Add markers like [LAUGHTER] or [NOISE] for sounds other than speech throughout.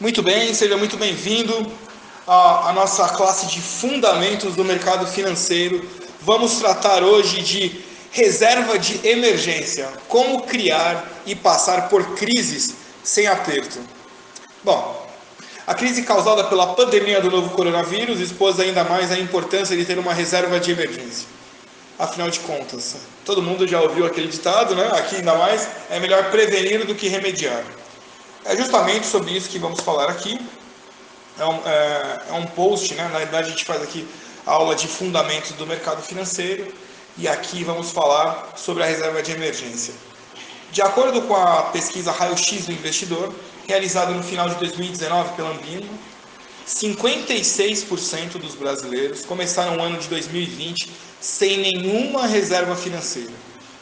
Muito bem, seja muito bem-vindo à, à nossa classe de fundamentos do mercado financeiro. Vamos tratar hoje de reserva de emergência, como criar e passar por crises sem aperto. Bom, a crise causada pela pandemia do novo coronavírus expôs ainda mais a importância de ter uma reserva de emergência. Afinal de contas, todo mundo já ouviu aquele ditado, né? Aqui ainda mais, é melhor prevenir do que remediar. É justamente sobre isso que vamos falar aqui. É um, é, é um post, né? na verdade a gente faz aqui aula de fundamentos do mercado financeiro e aqui vamos falar sobre a reserva de emergência. De acordo com a pesquisa Raio-X do Investidor, realizada no final de 2019 pela Ambima, 56% dos brasileiros começaram o ano de 2020 sem nenhuma reserva financeira.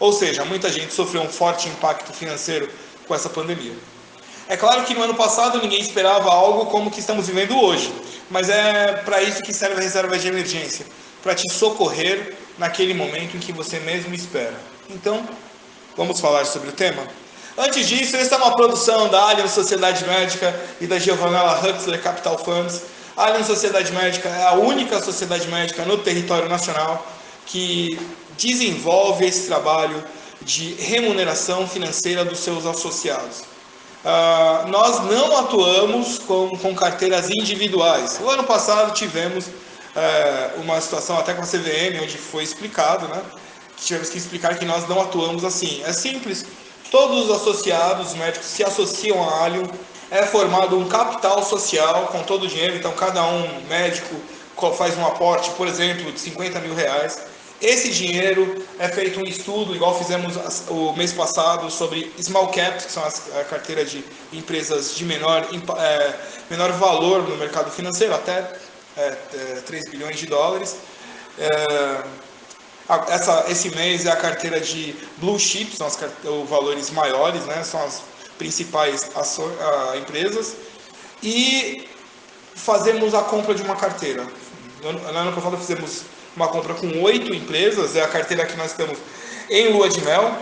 Ou seja, muita gente sofreu um forte impacto financeiro com essa pandemia. É claro que no ano passado ninguém esperava algo como o que estamos vivendo hoje, mas é para isso que serve a reserva de emergência para te socorrer naquele momento em que você mesmo espera. Então, vamos falar sobre o tema? Antes disso, esta é uma produção da Allianz Sociedade Médica e da Giovanella Huxley Capital Funds. A Allianz Sociedade Médica é a única sociedade médica no território nacional que desenvolve esse trabalho de remuneração financeira dos seus associados. Uh, nós não atuamos com, com, carteiras individuais. O ano passado tivemos uh, uma situação até com a CVM, onde foi explicado, né? Tivemos que explicar que nós não atuamos assim. É simples. Todos os associados médicos se associam à Alio, é formado um capital social com todo o dinheiro, então cada um médico faz um aporte, por exemplo, de 50 mil reais esse dinheiro é feito um estudo, igual fizemos o mês passado, sobre small caps, que são as, a carteira de empresas de menor, é, menor valor no mercado financeiro, até é, é, 3 bilhões de dólares. É, essa, esse mês é a carteira de blue chips, são as os valores maiores, né, são as principais aço, a, empresas. E fazemos a compra de uma carteira. No, no ano passado fizemos uma compra com oito empresas, é a carteira que nós estamos em lua de mel.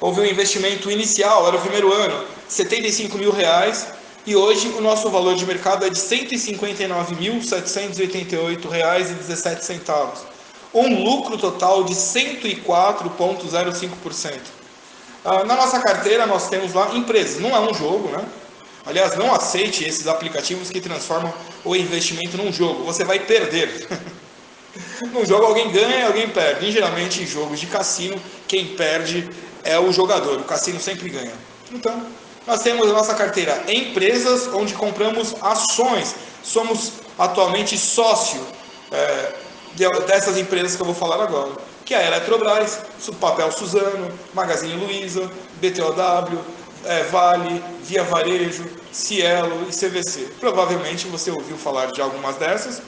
Houve um investimento inicial, era o primeiro ano, 75 mil reais, e hoje o nosso valor de mercado é de R$ 159.788,17. Um lucro total de 104,05%. Ah, na nossa carteira nós temos lá empresas, não é um jogo, né? Aliás, não aceite esses aplicativos que transformam o investimento num jogo, você vai perder. [LAUGHS] No jogo alguém ganha alguém perde. E geralmente em jogos de cassino, quem perde é o jogador. O cassino sempre ganha. Então, nós temos a nossa carteira em empresas onde compramos ações. Somos atualmente sócio é, dessas empresas que eu vou falar agora. Que é a Eletrobras, Papel Suzano, Magazine Luiza, BTOW, é, Vale, Via Varejo, Cielo e CVC. Provavelmente você ouviu falar de algumas dessas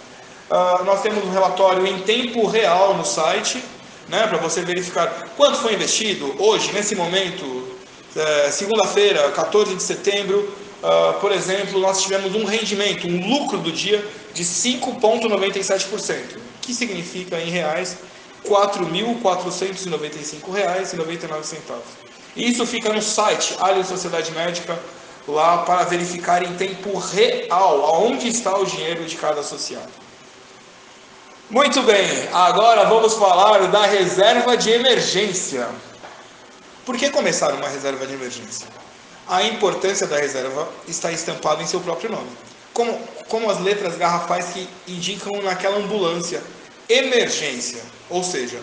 Uh, nós temos um relatório em tempo real no site, né, para você verificar quanto foi investido hoje, nesse momento, é, segunda-feira, 14 de setembro, uh, por exemplo, nós tivemos um rendimento, um lucro do dia de 5,97%, que significa em reais R$ 4.495,99. Isso fica no site Allianz Sociedade Médica, lá para verificar em tempo real aonde está o dinheiro de cada associado. Muito bem, agora vamos falar da reserva de emergência. Por que começar uma reserva de emergência? A importância da reserva está estampada em seu próprio nome. Como, como as letras garrafais que indicam naquela ambulância, emergência. Ou seja,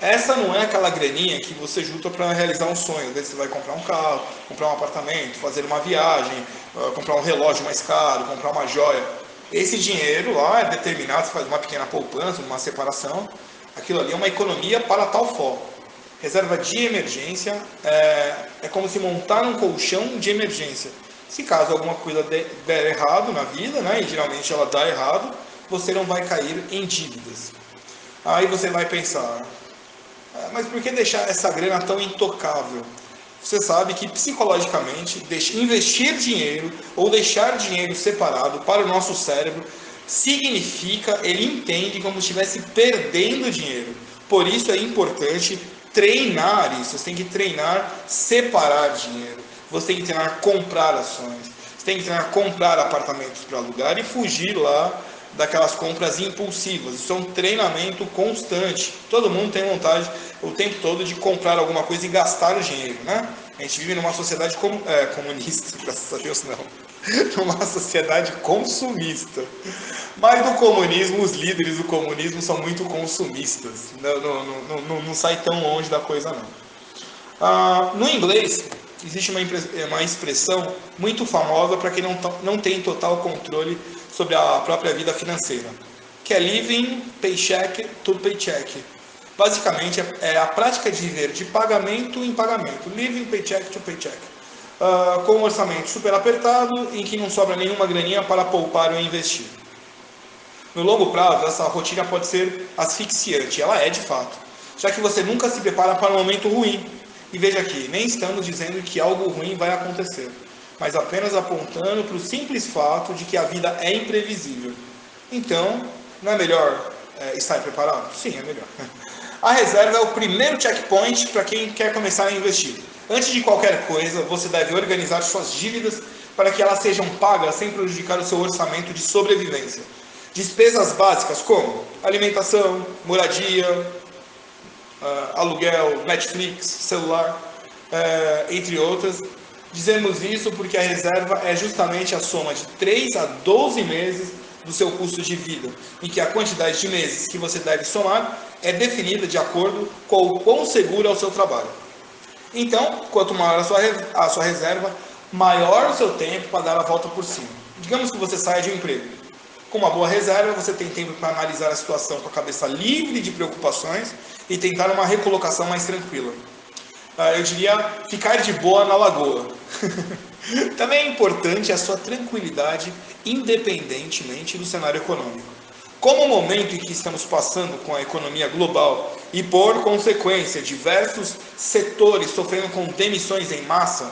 essa não é aquela graninha que você junta para realizar um sonho. Às vezes você vai comprar um carro, comprar um apartamento, fazer uma viagem, ah, comprar um relógio mais caro, comprar uma joia. Esse dinheiro lá é determinado, você faz uma pequena poupança, uma separação, aquilo ali é uma economia para tal foco. Reserva de emergência é, é como se montar um colchão de emergência. Se caso alguma coisa der errado na vida, né, e geralmente ela dá errado, você não vai cair em dívidas. Aí você vai pensar, ah, mas por que deixar essa grana tão intocável? Você sabe que psicologicamente investir dinheiro ou deixar dinheiro separado para o nosso cérebro significa, ele entende como se estivesse perdendo dinheiro. Por isso é importante treinar isso. Você tem que treinar separar dinheiro. Você tem que treinar comprar ações. Você tem que treinar comprar apartamentos para alugar e fugir lá daquelas compras impulsivas. Isso é um treinamento constante. Todo mundo tem vontade o tempo todo de comprar alguma coisa e gastar o dinheiro, né? A gente vive numa sociedade com, é, comunista, [LAUGHS] graças a Deus não, [LAUGHS] numa sociedade consumista. Mas no comunismo, os líderes do comunismo são muito consumistas. Não, não, não, não, sai tão longe da coisa não. Ah, no inglês, existe uma, uma expressão muito famosa para quem não, não tem total controle sobre a própria vida financeira, que é living paycheck to paycheck. Basicamente, é, é a prática de viver de pagamento em pagamento, living paycheck to paycheck, uh, com um orçamento super apertado em que não sobra nenhuma graninha para poupar ou investir. No longo prazo, essa rotina pode ser asfixiante, ela é de fato, já que você nunca se prepara para um momento ruim. E veja aqui, nem estamos dizendo que algo ruim vai acontecer mas apenas apontando para o simples fato de que a vida é imprevisível. Então, não é melhor é, estar preparado? Sim, é melhor. [LAUGHS] A reserva é o primeiro checkpoint para quem quer começar a investir. Antes de qualquer coisa, você deve organizar suas dívidas para que elas sejam pagas sem prejudicar o seu orçamento de sobrevivência. Despesas básicas como alimentação, moradia, uh, aluguel, Netflix, celular, uh, entre outras, Dizemos isso porque a reserva é justamente a soma de 3 a 12 meses do seu custo de vida, em que a quantidade de meses que você deve somar é definida de acordo com o quão seguro é o seu trabalho. Então, quanto maior a sua, a sua reserva, maior o seu tempo para dar a volta por cima. Digamos que você saia de um emprego. Com uma boa reserva, você tem tempo para analisar a situação com a cabeça livre de preocupações e tentar uma recolocação mais tranquila. Ah, eu diria ficar de boa na lagoa. [LAUGHS] Também é importante a sua tranquilidade, independentemente do cenário econômico. Como o momento em que estamos passando com a economia global e, por consequência, diversos setores sofrendo com demissões em massa,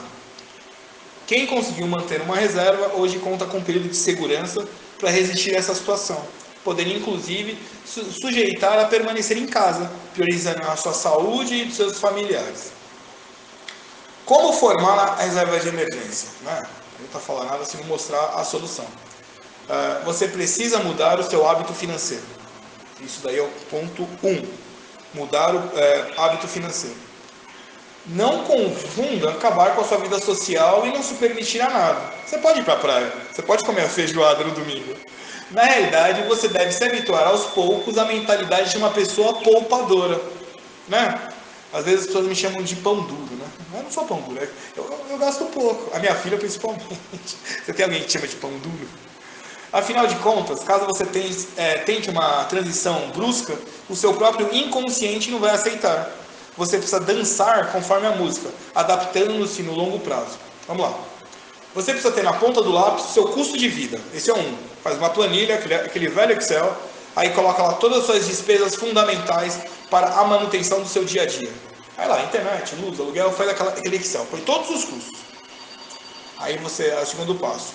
quem conseguiu manter uma reserva hoje conta com um período de segurança para resistir a essa situação, podendo inclusive sujeitar a permanecer em casa, priorizando a sua saúde e dos seus familiares. Como formar a reserva de emergência? Né? Não está falando nada se mostrar a solução. Uh, você precisa mudar o seu hábito financeiro. Isso daí é o ponto 1. Um. Mudar o é, hábito financeiro. Não confunda acabar com a sua vida social e não se permitir a nada. Você pode ir para a praia, você pode comer a feijoada no domingo. Na realidade, você deve se habituar aos poucos à mentalidade de uma pessoa poupadora. Né? Às vezes as pessoas me chamam de pão duro, não sou pão duro, eu, eu, eu gasto pouco. A minha filha principalmente. [LAUGHS] Você tem alguém que chama de pão duro? Afinal de contas, caso você tente, é, tente uma transição brusca, o seu próprio inconsciente não vai aceitar. Você precisa dançar conforme a música, adaptando-se no longo prazo. Vamos lá. Você precisa ter na ponta do lápis o seu custo de vida. Esse é um. Faz uma planilha, aquele, aquele velho Excel, aí coloca lá todas as suas despesas fundamentais para a manutenção do seu dia a dia. Aí lá, internet, luz, aluguel, faz aquela, Excel, põe todos os custos. Aí você, é o segundo passo.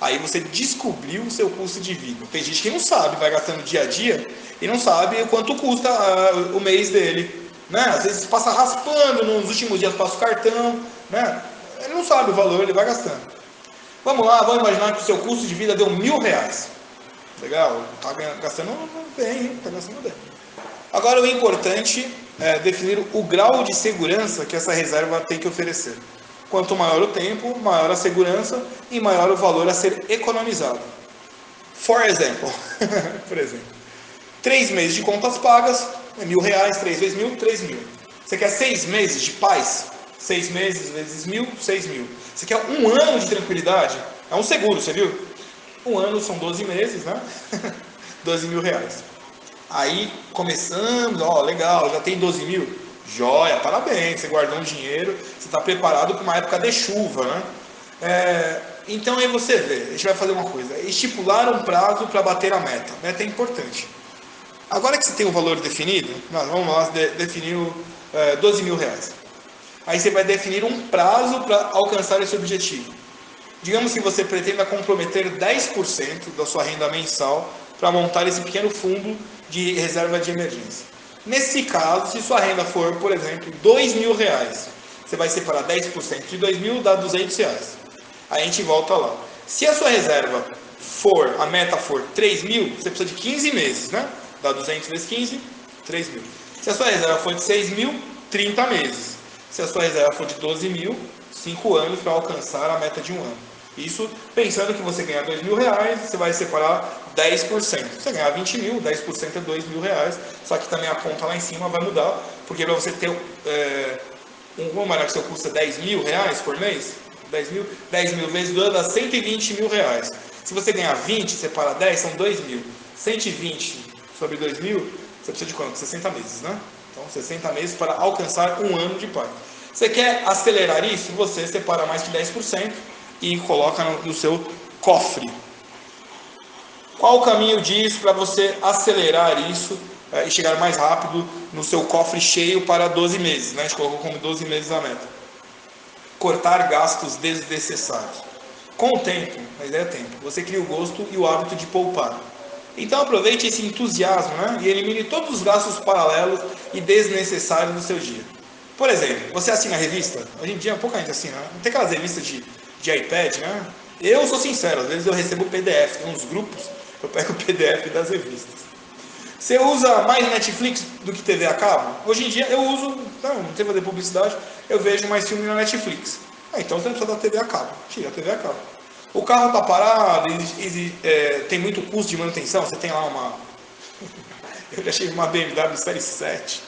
Aí você descobriu o seu custo de vida. Tem gente que não sabe, vai gastando dia a dia e não sabe quanto custa uh, o mês dele. Né? Às vezes passa raspando, nos últimos dias passa o cartão. Né? Ele não sabe o valor, ele vai gastando. Vamos lá, vamos imaginar que o seu custo de vida deu mil reais. Legal, tá gastando bem, está gastando bem. Agora o importante é definir o grau de segurança que essa reserva tem que oferecer. Quanto maior o tempo, maior a segurança e maior o valor a ser economizado. For example, [LAUGHS] por exemplo, três meses de contas pagas, mil reais, três vezes mil, três mil. Você quer seis meses de paz? Seis meses vezes mil, seis mil. Você quer um ano de tranquilidade? É um seguro, você viu? Um ano são 12 meses, né? [LAUGHS] 12 mil reais. Aí começamos, ó, legal, já tem 12 mil. Joia, parabéns, você guardou um dinheiro, você está preparado para uma época de chuva, né? É, então aí você vê, a gente vai fazer uma coisa, estipular um prazo para bater a meta. A meta é importante. Agora que você tem um valor definido, nós vamos lá de, definir o, é, 12 mil reais. Aí você vai definir um prazo para alcançar esse objetivo. Digamos que você pretenda comprometer 10% da sua renda mensal para montar esse pequeno fundo de reserva de emergência. Nesse caso, se sua renda for, por exemplo, dois mil reais, você vai separar 10% de dois mil, dá 200 reais. Aí a gente volta lá. Se a sua reserva for, a meta for 3 mil, você precisa de 15 meses, né? Dá 200 vezes 15, 3 mil. Se a sua reserva for de 6 mil, 30 meses. Se a sua reserva for de 12 mil, 5 anos para alcançar a meta de um ano. Isso pensando que você ganhar 2 mil reais, você vai separar 10%. Se você ganhar 20 mil, 10% é 2 mil reais. Só que também a conta lá em cima vai mudar, porque para você ter é, um, imaginar que seu custa 10 mil reais por mês, 10 mil, 10 mil vezes 2 dá 120 mil reais. Se você ganhar 20, separa 10, são 2 mil. 120 sobre 2 mil, você precisa de quanto? 60 meses, né? Então, 60 meses para alcançar um ano de pai. Você quer acelerar isso? Você separa mais de 10% e coloca no, seu cofre. Qual o caminho disso para você acelerar isso é, e chegar mais rápido no seu cofre cheio para 12 meses? Né? A gente colocou como 12 meses a meta. Cortar gastos desnecessários. Com o tempo, ideia é tempo, você cria o gosto e o hábito de poupar. Então aproveite esse entusiasmo né? e elimine todos os gastos paralelos e desnecessários do seu dia. Por exemplo, você assina a revista? Hoje em dia pouca gente assina. Não tem aquelas revistas de de iPad, né? Eu sou sincero, às vezes eu recebo PDF, tem uns grupos, eu pego o PDF das revistas. Você usa mais Netflix do que TV a cabo? Hoje em dia eu uso, não, não tem fazer publicidade, eu vejo mais filme na Netflix. Ah, então você não precisa da TV a cabo, tira a TV a cabo. O carro está parado, é, tem muito custo de manutenção, você tem lá uma. [LAUGHS] eu já achei uma BMW Série 7.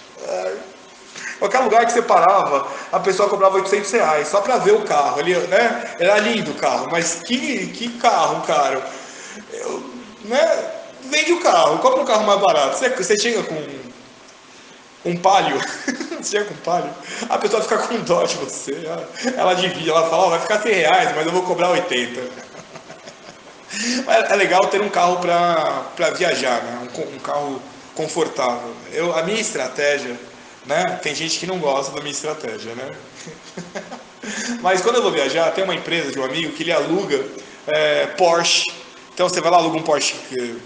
Qualquer lugar que você parava, a pessoa cobrava 800 reais só para ver o carro. Ali, né? Era lindo o carro, mas que, que carro, cara. Né? Vende o carro, compra um carro mais barato. Você, você chega com um palio, [LAUGHS] você chega com palio, a pessoa fica com dó de você. Ela divide, ela fala, oh, vai ficar 100 reais, mas eu vou cobrar 80. [LAUGHS] É legal ter um carro para viajar, né? um, um carro confortável. Eu, a minha estratégia né? Tem gente que não gosta da minha estratégia, né? [LAUGHS] Mas quando eu vou viajar, tem uma empresa de um amigo que ele aluga é, Porsche. Então você vai lá, aluga um Porsche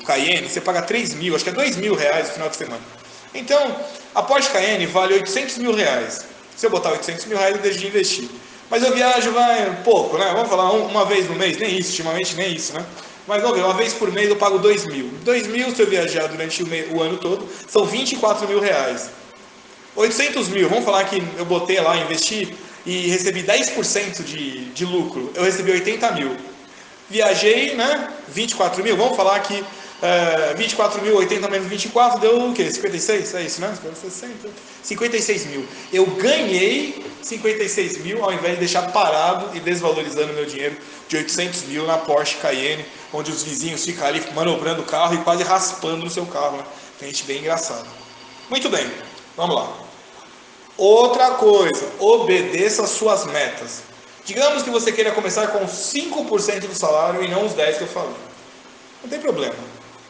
Cayenne, você paga 3 mil, acho que é 2 mil reais no final de semana. Então, a Porsche Cayenne vale 800 mil reais. Se eu botar 800 mil reais, eu deixo de investir. Mas eu viajo, vai, pouco, né? Vamos falar uma vez no mês, nem isso, ultimamente nem isso, né? Mas vamos ver, uma vez por mês eu pago 2 mil. 2 mil se eu viajar durante o, o ano todo, são 24 mil reais. 800 mil, vamos falar que eu botei lá, investi e recebi 10% de, de lucro, eu recebi 80 mil. Viajei, né? 24 mil, vamos falar que uh, 24 mil, 80 menos 24 deu o quê? 56? É isso, né? 60, 56 mil. Eu ganhei 56 mil ao invés de deixar parado e desvalorizando meu dinheiro de 800 mil na Porsche Cayenne, onde os vizinhos ficam ali manobrando o carro e quase raspando no seu carro. Né? Tem gente bem engraçada. Muito bem. Vamos lá. Outra coisa, obedeça às suas metas. Digamos que você queira começar com 5% do salário e não os 10% que eu falei. Não tem problema.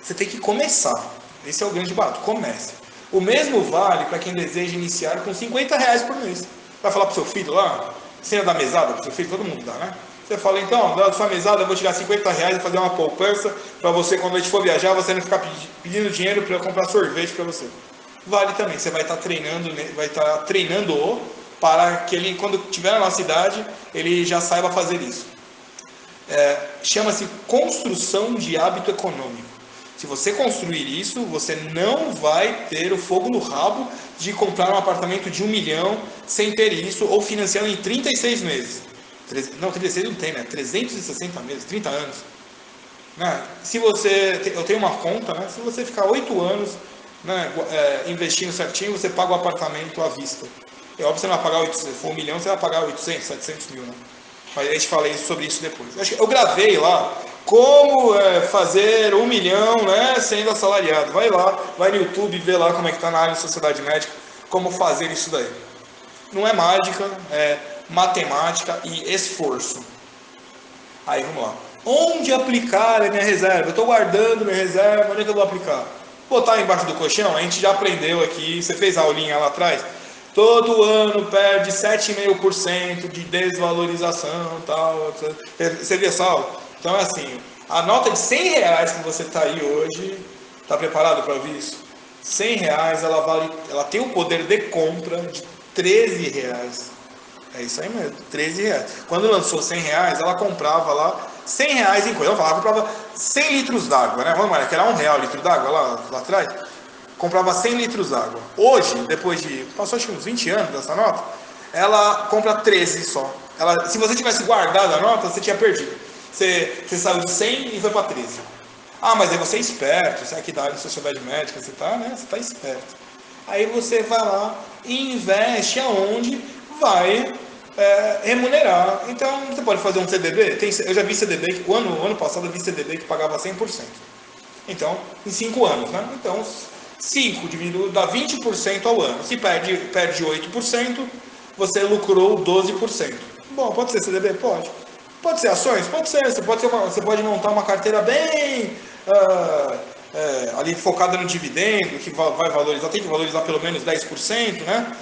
Você tem que começar. Esse é o grande barato. Comece. O mesmo vale para quem deseja iniciar com 50 reais por mês. Vai falar para o seu filho lá? Cena da mesada para o seu filho? Todo mundo dá, né? Você fala, então, da sua mesada eu vou tirar 50 reais e fazer uma poupança para você, quando a gente for viajar, você não ficar pedindo dinheiro para comprar sorvete para você vale também. Você vai estar treinando, né, vai estar treinando para que ele, quando tiver na nossa idade, ele já saiba fazer isso. É, Chama-se construção de hábito econômico. Se você construir isso, você não vai ter o fogo no rabo de comprar um apartamento de um milhão sem ter isso ou financiando em 36 meses. Não, 36 não tem, né? 360 meses, 30 anos. Né? Se você, eu tenho uma conta, né? Se você ficar 8 anos né, é, investindo certinho, você paga o apartamento à vista. É óbvio que você não vai pagar, 800, se for um milhão, você vai pagar 800, 700 mil, né? Mas a gente fala sobre isso depois. Eu gravei lá como é, fazer um milhão né, sendo assalariado. Vai lá, vai no YouTube ver lá como é que está na área de sociedade médica, como fazer isso daí. Não é mágica, é matemática e esforço. Aí vamos lá. Onde aplicar a minha reserva? Eu estou guardando minha reserva, onde é que eu vou aplicar? botar embaixo do colchão, a gente já aprendeu aqui, você fez a aulinha lá atrás, todo ano perde 7,5% de desvalorização tal. Você vê só? Então é assim, a nota de 100 reais que você está aí hoje, está preparado para ouvir isso? 100 reais ela, vale, ela tem o poder de compra de 13 reais. É isso aí mesmo, 13 reais. Quando lançou 100 reais, ela comprava lá 100 reais em coisa. Ela falava, comprava 100 litros d'água, né? Vamos lá, que era um real o litro d'água lá, lá atrás. Comprava 100 litros d'água. Hoje, depois de, passou acho uns 20 anos dessa nota, ela compra 13 só. Ela, se você tivesse guardado a nota, você tinha perdido. Você, você saiu de 100 e foi para 13. Ah, mas aí você é esperto, você é aqui da área de sociedade médica, você está né? Você tá esperto. Aí você vai lá e investe aonde vai é, remunerar. Então, você pode fazer um CDB. Tem, eu já vi CDB, que o ano, ano passado eu vi CDB que pagava 100%. Então, em 5 anos, né? Então, 5 dividido dá 20% ao ano. Se perde, perde 8%, você lucrou 12%. Bom, pode ser CDB? Pode. Pode ser ações? Pode ser. Você pode, ser uma, você pode montar uma carteira bem uh, é, ali focada no dividendo, que vai valorizar, tem que valorizar pelo menos 10%, né?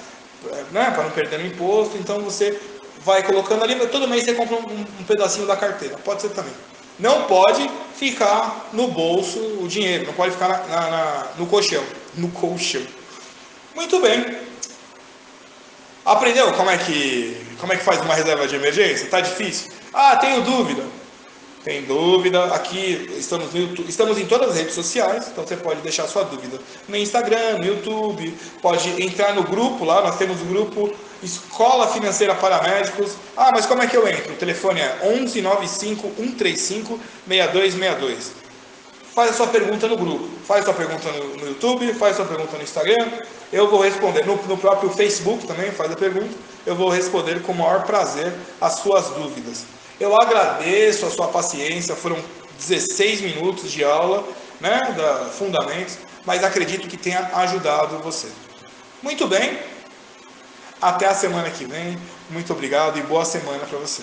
É, né? Para não perder no imposto. Então você vai colocando ali, todo mês você compra um, um pedacinho da carteira. Pode ser também. Não pode ficar no bolso o dinheiro, não pode ficar na, na, no colchão. No colchão. Muito bem. Aprendeu como é que como é que faz uma reserva de emergência? Tá difícil? Ah, tenho dúvida. Tem dúvida? Aqui estamos, YouTube, estamos em todas as redes sociais, então você pode deixar sua dúvida no Instagram, no YouTube, pode entrar no grupo lá, nós temos o grupo Escola Financeira para Médicos. Ah, mas como é que eu entro? O telefone é 11 95 135 6262. Faz a sua pergunta no grupo, faz a sua pergunta no, no YouTube, faz a sua pergunta no Instagram, eu vou responder no, no próprio Facebook também, faz a pergunta, eu vou responder com o maior prazer as suas dúvidas. Eu agradeço a sua paciência, foram 16 minutos de aula, né, da Fundamentos, mas acredito que tenha ajudado você. Muito bem, até a semana que vem, muito obrigado e boa semana para você.